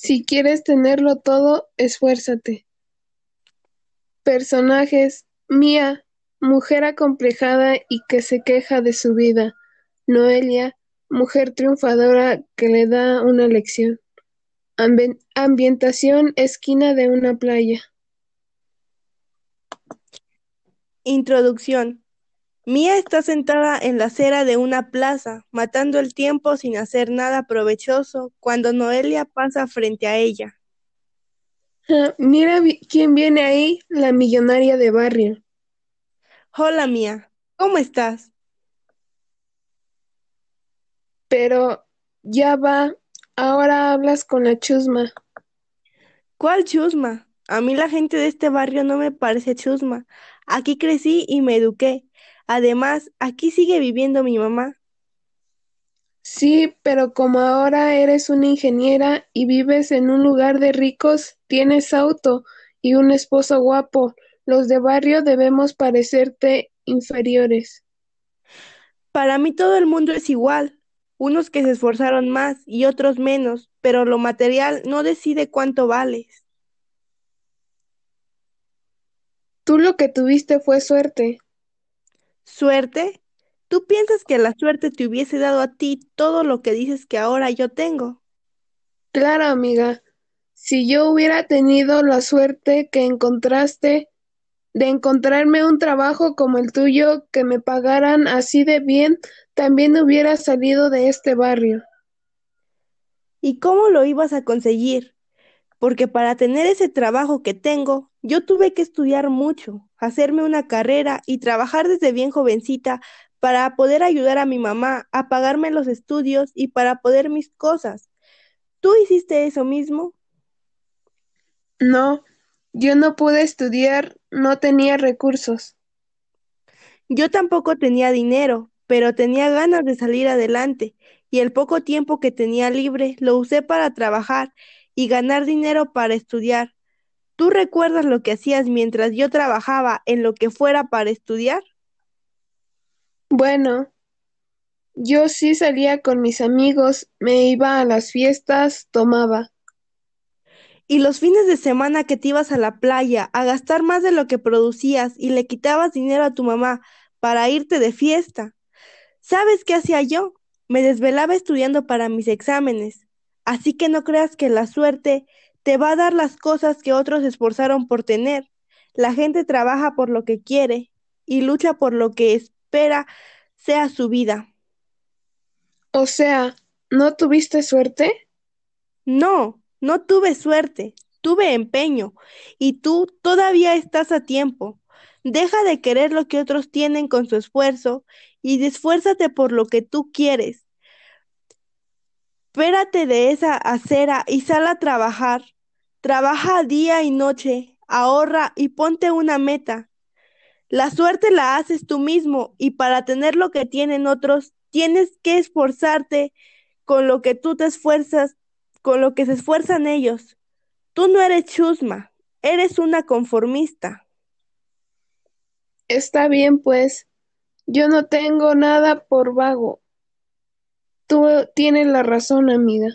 Si quieres tenerlo todo, esfuérzate. Personajes: Mía, mujer acomplejada y que se queja de su vida. Noelia, mujer triunfadora que le da una lección. Ambientación: esquina de una playa. Introducción. Mía está sentada en la acera de una plaza, matando el tiempo sin hacer nada provechoso, cuando Noelia pasa frente a ella. Ah, mira quién viene ahí, la millonaria de barrio. Hola, Mía. ¿Cómo estás? Pero ya va, ahora hablas con la chusma. ¿Cuál chusma? A mí la gente de este barrio no me parece chusma. Aquí crecí y me eduqué. Además, aquí sigue viviendo mi mamá. Sí, pero como ahora eres una ingeniera y vives en un lugar de ricos, tienes auto y un esposo guapo, los de barrio debemos parecerte inferiores. Para mí todo el mundo es igual, unos que se esforzaron más y otros menos, pero lo material no decide cuánto vales. Tú lo que tuviste fue suerte. ¿Suerte? ¿Tú piensas que la suerte te hubiese dado a ti todo lo que dices que ahora yo tengo? Claro, amiga. Si yo hubiera tenido la suerte que encontraste de encontrarme un trabajo como el tuyo que me pagaran así de bien, también hubiera salido de este barrio. ¿Y cómo lo ibas a conseguir? Porque para tener ese trabajo que tengo, yo tuve que estudiar mucho hacerme una carrera y trabajar desde bien jovencita para poder ayudar a mi mamá a pagarme los estudios y para poder mis cosas. ¿Tú hiciste eso mismo? No, yo no pude estudiar, no tenía recursos. Yo tampoco tenía dinero, pero tenía ganas de salir adelante y el poco tiempo que tenía libre lo usé para trabajar y ganar dinero para estudiar. ¿Tú recuerdas lo que hacías mientras yo trabajaba en lo que fuera para estudiar? Bueno, yo sí salía con mis amigos, me iba a las fiestas, tomaba. Y los fines de semana que te ibas a la playa a gastar más de lo que producías y le quitabas dinero a tu mamá para irte de fiesta. ¿Sabes qué hacía yo? Me desvelaba estudiando para mis exámenes. Así que no creas que la suerte te va a dar las cosas que otros se esforzaron por tener. La gente trabaja por lo que quiere y lucha por lo que espera sea su vida. O sea, ¿no tuviste suerte? No, no tuve suerte, tuve empeño y tú todavía estás a tiempo. Deja de querer lo que otros tienen con su esfuerzo y esfuérzate por lo que tú quieres. Espérate de esa acera y sal a trabajar. Trabaja día y noche, ahorra y ponte una meta. La suerte la haces tú mismo y para tener lo que tienen otros, tienes que esforzarte con lo que tú te esfuerzas, con lo que se esfuerzan ellos. Tú no eres chusma, eres una conformista. Está bien, pues. Yo no tengo nada por vago. Tú tienes la razón, amiga.